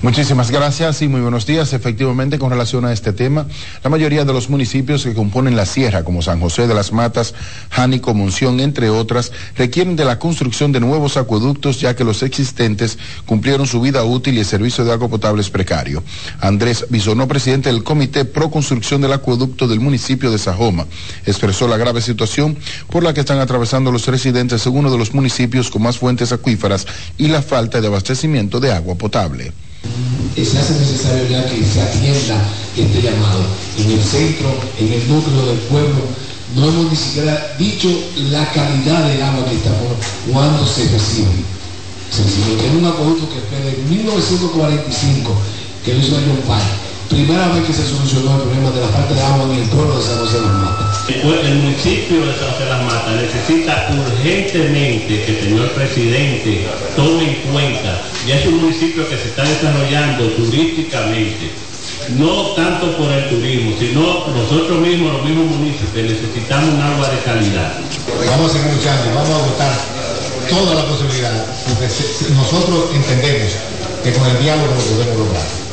Muchísimas gracias y muy buenos días. Efectivamente, con relación a este tema, la mayoría de los municipios que componen la sierra, como San José de las Matas, Jánico, Monción, entre otras, requieren de la construcción de nuevos acueductos, ya que los existentes cumplieron su vida útil y el servicio de agua potable es precario. Andrés Bisonó, presidente del Comité Pro Construcción del Acueducto del municipio de Sajoma, expresó la grave situación por la que están atravesando los residentes en uno de los municipios con más fuentes acuíferas y la falta de abastecimiento de agua potable se hace necesario ya que se atienda este llamado. En el centro, en el núcleo del pueblo, no hemos ni siquiera dicho la calidad del agua que estamos cuando se recibe. Se recibe. Es un acueducto que fue de 1945, que lo hizo John Pine primera vez que se solucionó el problema de la falta de agua en el pueblo de San José de las Matas. El municipio de San José de las Matas necesita urgentemente que el señor presidente tome en cuenta, ya es un municipio que se está desarrollando turísticamente, no tanto por el turismo, sino nosotros mismos, los mismos municipios, necesitamos un agua de calidad. Vamos a seguir luchando, vamos a votar toda la posibilidad, porque nosotros entendemos que con el diálogo lo podemos lograr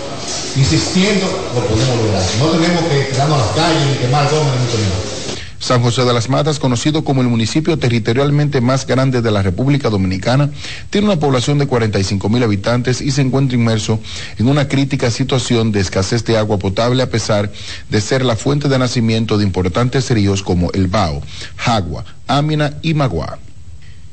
insistiendo, lo podemos lograr. No tenemos que quedarnos a las calles ni quemar mucho. San José de las Matas, conocido como el municipio territorialmente más grande de la República Dominicana, tiene una población de 45 mil habitantes y se encuentra inmerso en una crítica situación de escasez de agua potable a pesar de ser la fuente de nacimiento de importantes ríos como el Bao, Jagua, Ámina y Magua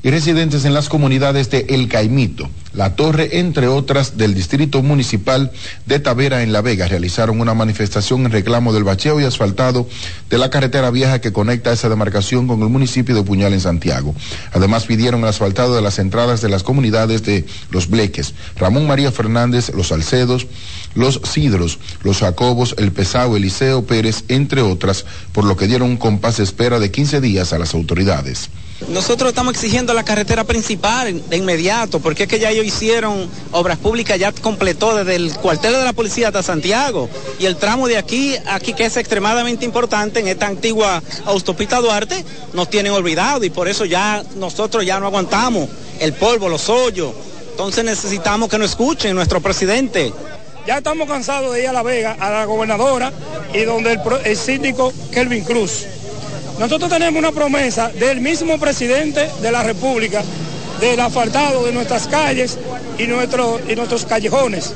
y residentes en las comunidades de El Caimito, La Torre, entre otras, del Distrito Municipal de Tavera en La Vega, realizaron una manifestación en reclamo del bacheo y asfaltado de la carretera vieja que conecta esa demarcación con el municipio de Puñal en Santiago. Además pidieron el asfaltado de las entradas de las comunidades de Los Bleques, Ramón María Fernández, Los Salcedos, Los Cidros, Los Jacobos, El Pesao, Eliseo Pérez, entre otras, por lo que dieron un compás de espera de 15 días a las autoridades. Nosotros estamos exigiendo la carretera principal de inmediato, porque es que ya ellos hicieron obras públicas, ya completó desde el cuartel de la policía hasta Santiago. Y el tramo de aquí, aquí que es extremadamente importante en esta antigua autopista Duarte, nos tienen olvidado y por eso ya nosotros ya no aguantamos el polvo, los hoyos. Entonces necesitamos que nos escuchen nuestro presidente. Ya estamos cansados de ir a La Vega, a la gobernadora y donde el, el síndico Kelvin Cruz nosotros tenemos una promesa del mismo presidente de la República del asfaltado de nuestras calles y, y nuestros callejones.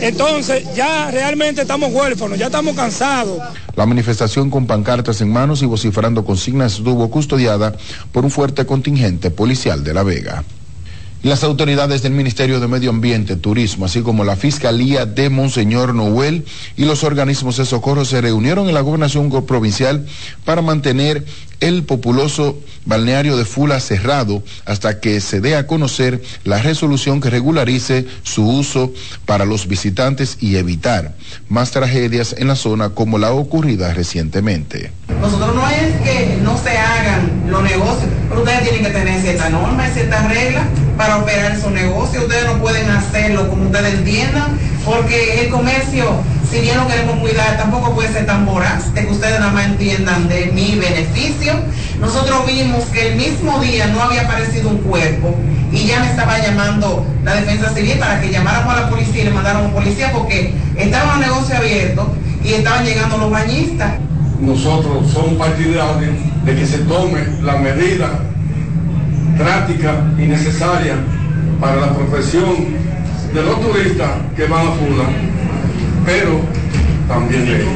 Entonces ya realmente estamos huérfanos, ya estamos cansados. La manifestación con pancartas en manos y vociferando consignas estuvo custodiada por un fuerte contingente policial de La Vega. Las autoridades del Ministerio de Medio Ambiente, Turismo, así como la Fiscalía de Monseñor Noel y los organismos de socorro se reunieron en la gobernación provincial para mantener el populoso balneario de Fula cerrado hasta que se dé a conocer la resolución que regularice su uso para los visitantes y evitar más tragedias en la zona como la ocurrida recientemente. Los negocios, pero ustedes tienen que tener ciertas normas ciertas reglas para operar su negocio. Ustedes no pueden hacerlo como ustedes entiendan, porque el comercio, si bien lo queremos cuidar, tampoco puede ser tan voraz de que ustedes nada más entiendan de mi beneficio. Nosotros vimos que el mismo día no había aparecido un cuerpo y ya me estaba llamando la defensa civil para que llamáramos a la policía y le mandáramos policía porque estaban los negocios abiertos y estaban llegando los bañistas. Nosotros somos partidarios de que se tome la medida práctica y necesaria para la profesión de los turistas que van a Fula, pero también ley.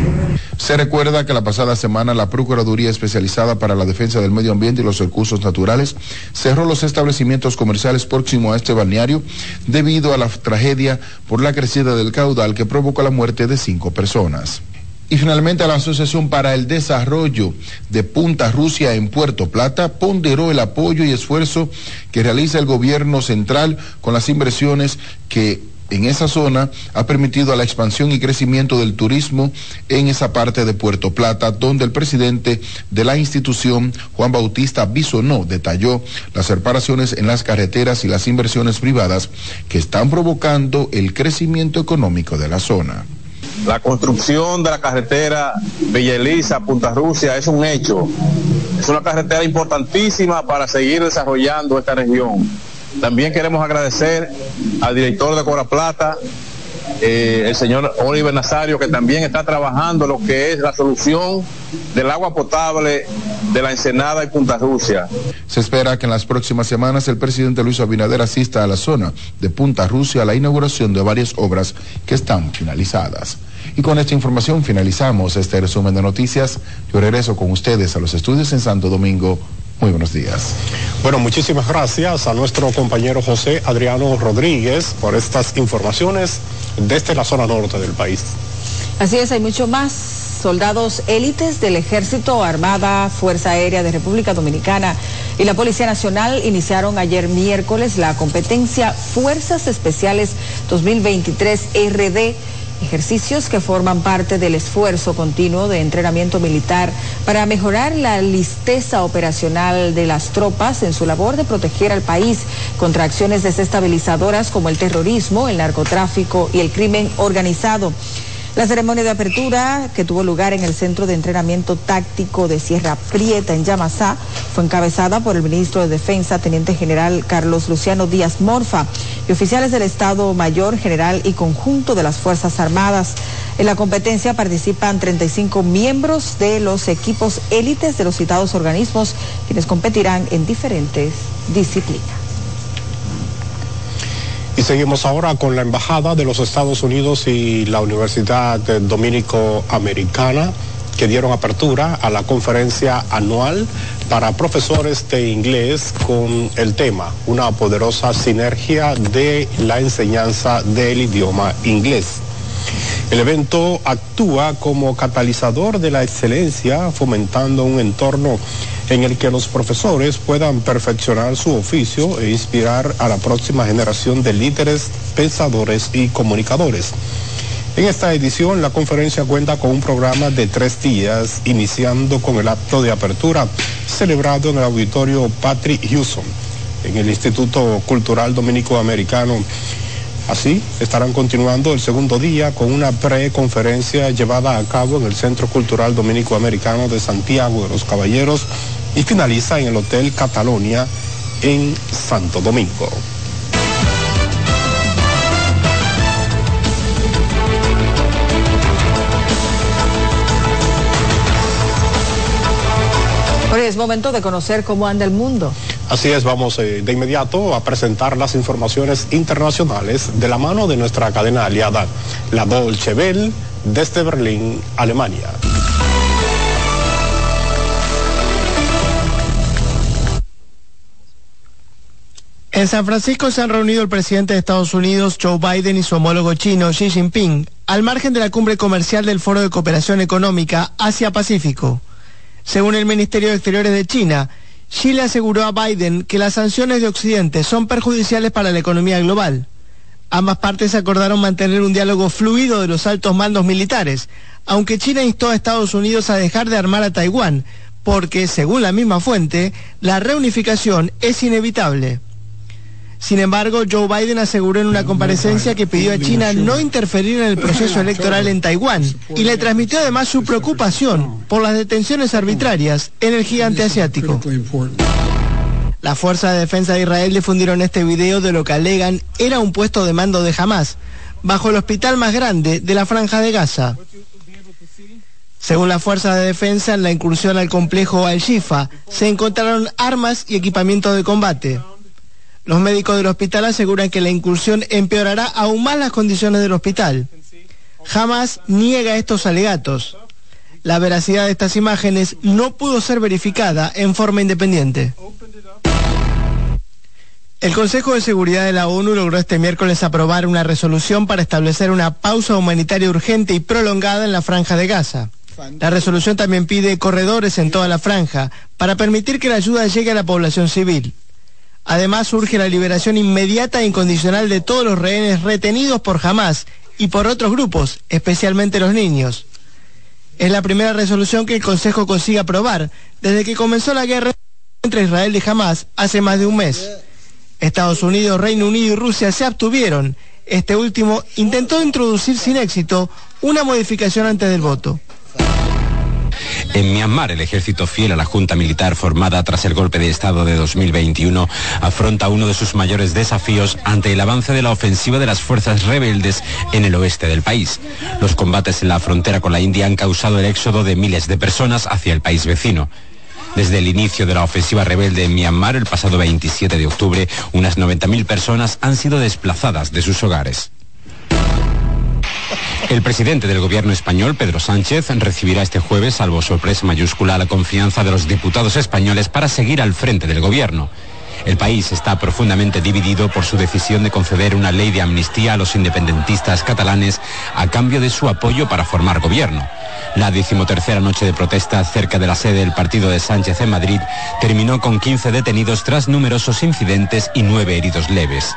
Se recuerda que la pasada semana la Procuraduría Especializada para la Defensa del Medio Ambiente y los Recursos Naturales cerró los establecimientos comerciales próximos a este balneario debido a la tragedia por la crecida del caudal que provocó la muerte de cinco personas. Y finalmente la Asociación para el Desarrollo de Punta Rusia en Puerto Plata ponderó el apoyo y esfuerzo que realiza el gobierno central con las inversiones que en esa zona ha permitido a la expansión y crecimiento del turismo en esa parte de Puerto Plata, donde el presidente de la institución, Juan Bautista Bisonó, detalló las reparaciones en las carreteras y las inversiones privadas que están provocando el crecimiento económico de la zona. La construcción de la carretera Villa Elisa, Punta Rusia, es un hecho. Es una carretera importantísima para seguir desarrollando esta región. También queremos agradecer al director de Cora Plata, eh, el señor Oliver Nazario, que también está trabajando lo que es la solución del agua potable de la Ensenada y Punta Rusia. Se espera que en las próximas semanas el presidente Luis Abinader asista a la zona de Punta Rusia a la inauguración de varias obras que están finalizadas. Y con esta información finalizamos este resumen de noticias. Yo regreso con ustedes a los estudios en Santo Domingo. Muy buenos días. Bueno, muchísimas gracias a nuestro compañero José Adriano Rodríguez por estas informaciones desde la zona norte del país. Así es, hay mucho más. Soldados élites del Ejército, Armada, Fuerza Aérea de República Dominicana y la Policía Nacional iniciaron ayer miércoles la competencia Fuerzas Especiales 2023 RD ejercicios que forman parte del esfuerzo continuo de entrenamiento militar para mejorar la listeza operacional de las tropas en su labor de proteger al país contra acciones desestabilizadoras como el terrorismo, el narcotráfico y el crimen organizado. La ceremonia de apertura, que tuvo lugar en el Centro de Entrenamiento Táctico de Sierra Prieta, en Yamasá, fue encabezada por el ministro de Defensa, Teniente General Carlos Luciano Díaz Morfa, y oficiales del Estado Mayor, General y conjunto de las Fuerzas Armadas. En la competencia participan 35 miembros de los equipos élites de los citados organismos, quienes competirán en diferentes disciplinas. Y seguimos ahora con la Embajada de los Estados Unidos y la Universidad Dominico Americana que dieron apertura a la conferencia anual para profesores de inglés con el tema Una poderosa sinergia de la enseñanza del idioma inglés. El evento actúa como catalizador de la excelencia, fomentando un entorno en el que los profesores puedan perfeccionar su oficio e inspirar a la próxima generación de líderes, pensadores y comunicadores. En esta edición, la conferencia cuenta con un programa de tres días, iniciando con el acto de apertura celebrado en el auditorio Patrick Houston, en el Instituto Cultural Dominico Americano. Así, estarán continuando el segundo día con una preconferencia llevada a cabo en el Centro Cultural Dominico Americano de Santiago de los Caballeros y finaliza en el Hotel Catalonia en Santo Domingo. Es momento de conocer cómo anda el mundo. Así es, vamos eh, de inmediato a presentar las informaciones internacionales de la mano de nuestra cadena aliada, la Dolce Bell, desde Berlín, Alemania. En San Francisco se han reunido el presidente de Estados Unidos, Joe Biden, y su homólogo chino, Xi Jinping, al margen de la cumbre comercial del Foro de Cooperación Económica Asia-Pacífico. Según el Ministerio de Exteriores de China, Xi le aseguró a Biden que las sanciones de Occidente son perjudiciales para la economía global. Ambas partes acordaron mantener un diálogo fluido de los altos mandos militares, aunque China instó a Estados Unidos a dejar de armar a Taiwán, porque, según la misma fuente, la reunificación es inevitable. Sin embargo, Joe Biden aseguró en una comparecencia que pidió a China no interferir en el proceso electoral en Taiwán y le transmitió además su preocupación por las detenciones arbitrarias en el gigante asiático. Las fuerzas de defensa de Israel difundieron este video de lo que alegan era un puesto de mando de Hamas, bajo el hospital más grande de la franja de Gaza. Según las fuerzas de defensa, en la incursión al complejo Al-Shifa se encontraron armas y equipamiento de combate. Los médicos del hospital aseguran que la incursión empeorará aún más las condiciones del hospital. Jamás niega estos alegatos. La veracidad de estas imágenes no pudo ser verificada en forma independiente. El Consejo de Seguridad de la ONU logró este miércoles aprobar una resolución para establecer una pausa humanitaria urgente y prolongada en la franja de Gaza. La resolución también pide corredores en toda la franja para permitir que la ayuda llegue a la población civil. Además, urge la liberación inmediata e incondicional de todos los rehenes retenidos por Hamas y por otros grupos, especialmente los niños. Es la primera resolución que el Consejo consigue aprobar desde que comenzó la guerra entre Israel y Hamas hace más de un mes. Estados Unidos, Reino Unido y Rusia se abstuvieron. Este último intentó introducir sin éxito una modificación antes del voto. En Myanmar, el ejército fiel a la Junta Militar formada tras el golpe de Estado de 2021 afronta uno de sus mayores desafíos ante el avance de la ofensiva de las fuerzas rebeldes en el oeste del país. Los combates en la frontera con la India han causado el éxodo de miles de personas hacia el país vecino. Desde el inicio de la ofensiva rebelde en Myanmar el pasado 27 de octubre, unas 90.000 personas han sido desplazadas de sus hogares. El presidente del gobierno español, Pedro Sánchez, recibirá este jueves, salvo sorpresa mayúscula, la confianza de los diputados españoles para seguir al frente del gobierno. El país está profundamente dividido por su decisión de conceder una ley de amnistía a los independentistas catalanes a cambio de su apoyo para formar gobierno. La decimotercera noche de protesta cerca de la sede del partido de Sánchez en Madrid terminó con 15 detenidos tras numerosos incidentes y nueve heridos leves.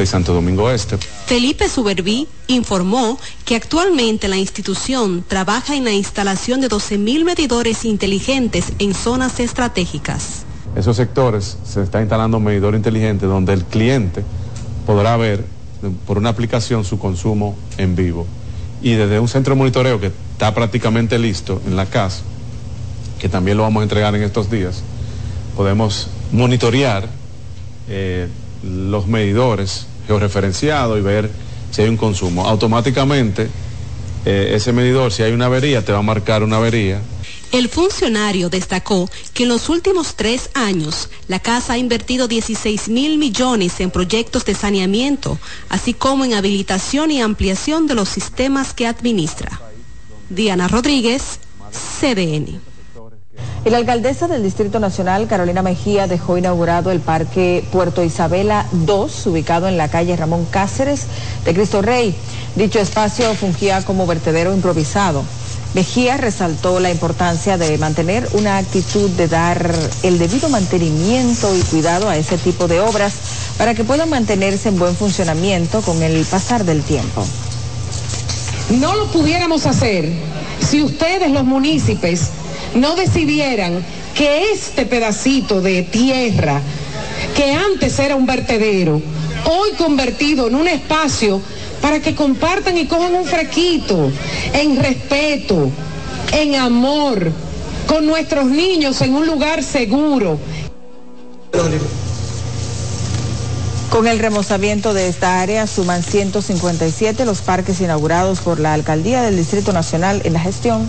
Norte y Santo Domingo Este. Felipe Suberví informó que actualmente la institución trabaja en la instalación de 12.000 medidores inteligentes en zonas estratégicas. Esos sectores se está instalando un medidor inteligente donde el cliente podrá ver eh, por una aplicación su consumo en vivo. Y desde un centro de monitoreo que está prácticamente listo en la casa, que también lo vamos a entregar en estos días, podemos monitorear eh, los medidores georreferenciados y ver si hay un consumo. Automáticamente, eh, ese medidor, si hay una avería, te va a marcar una avería. El funcionario destacó que en los últimos tres años la casa ha invertido 16 mil millones en proyectos de saneamiento, así como en habilitación y ampliación de los sistemas que administra. Diana Rodríguez, CDN. La alcaldesa del Distrito Nacional, Carolina Mejía, dejó inaugurado el Parque Puerto Isabela II, ubicado en la calle Ramón Cáceres de Cristo Rey. Dicho espacio fungía como vertedero improvisado. Mejía resaltó la importancia de mantener una actitud de dar el debido mantenimiento y cuidado a ese tipo de obras para que puedan mantenerse en buen funcionamiento con el pasar del tiempo. No lo pudiéramos hacer si ustedes, los municipios, no decidieran que este pedacito de tierra, que antes era un vertedero, hoy convertido en un espacio para que compartan y cojan un fresquito, en respeto, en amor, con nuestros niños en un lugar seguro. Con el remozamiento de esta área suman 157 los parques inaugurados por la Alcaldía del Distrito Nacional en la gestión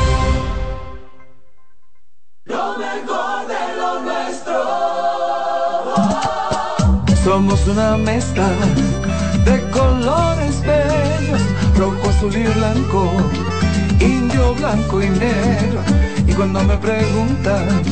Somos una mezcla de colores bellos, rojo, azul y blanco, indio, blanco y negro. Y cuando me preguntan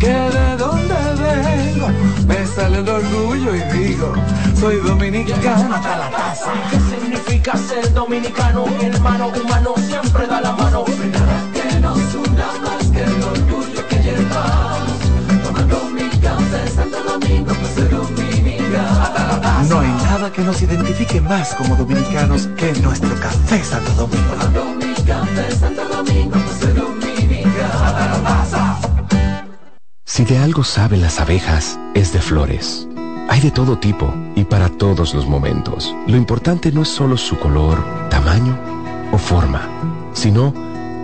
que de dónde vengo, me sale el orgullo y digo, soy dominicano hasta la casa. ¿Qué significa ser dominicano? Mi hermano humano siempre da la mano. Nada que nos una más que el orgullo que llevamos. Tomando mi café Santo Domingo, pues soy dominicano. No hay nada que nos identifique más como dominicanos que nuestro café Santo Domingo. Si de algo saben las abejas, es de flores. Hay de todo tipo y para todos los momentos. Lo importante no es solo su color, tamaño o forma, sino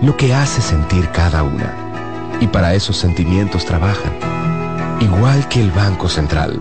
lo que hace sentir cada una. Y para esos sentimientos trabajan. Igual que el Banco Central,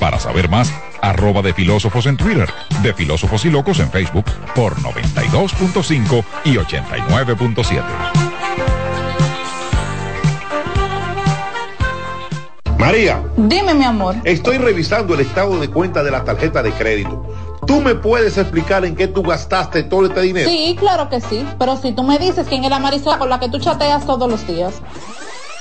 Para saber más, arroba de filósofos en Twitter, de filósofos y locos en Facebook por 92.5 y 89.7. María, Dime, mi amor. estoy revisando el estado de cuenta de la tarjeta de crédito. ¿Tú me puedes explicar en qué tú gastaste todo este dinero? Sí, claro que sí. Pero si tú me dices quién es la Marisol con la que tú chateas todos los días.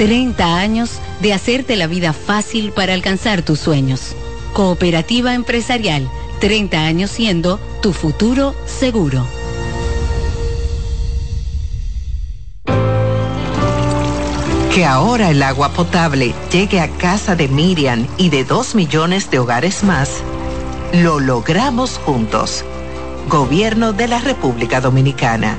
30 años de hacerte la vida fácil para alcanzar tus sueños. Cooperativa Empresarial, 30 años siendo tu futuro seguro. Que ahora el agua potable llegue a casa de Miriam y de dos millones de hogares más, lo logramos juntos. Gobierno de la República Dominicana.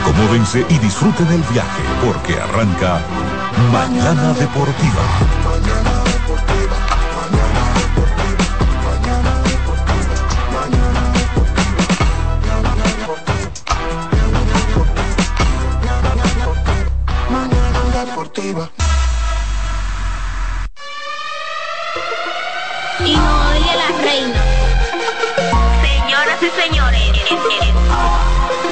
Acomódense y disfruten el viaje porque arranca Mañana Deportiva. Mañana deportiva. Y Noelia la reina. Señoras y señores,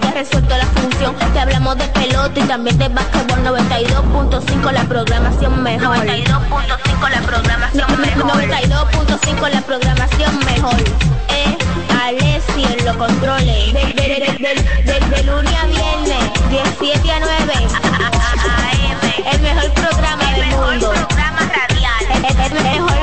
ya resuelto la función. Te hablamos de pelota y también de básquetbol 92.5 la programación mejor. 92.5 la programación mejor. 92.5 la programación mejor. Eh, Alessio en los controles. De, de, de, de, de- de lunes a viernes, 17 a 9. AM. El mejor programa del mundo. programa radial. El, el mejor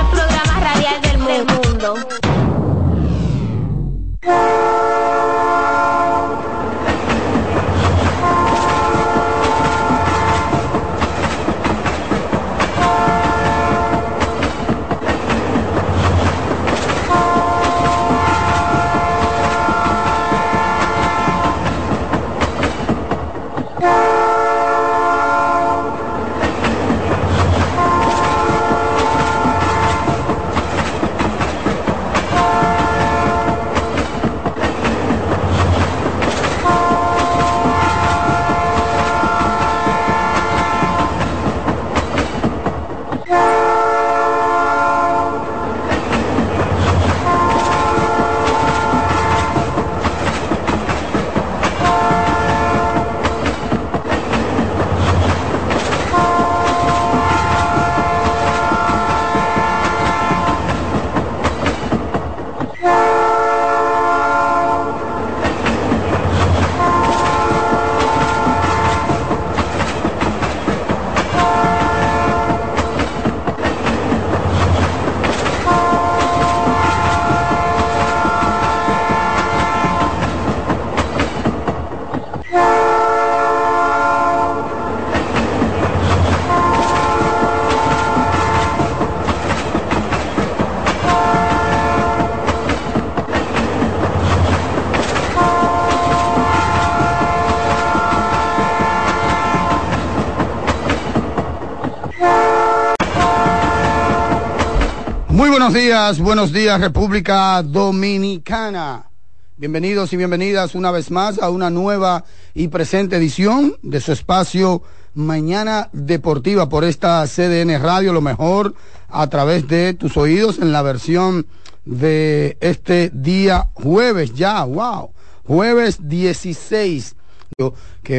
buenos días, buenos días República Dominicana. Bienvenidos y bienvenidas una vez más a una nueva y presente edición de su espacio Mañana Deportiva por esta CDN Radio, lo mejor a través de tus oídos en la versión de este día jueves ya, wow, jueves 16 que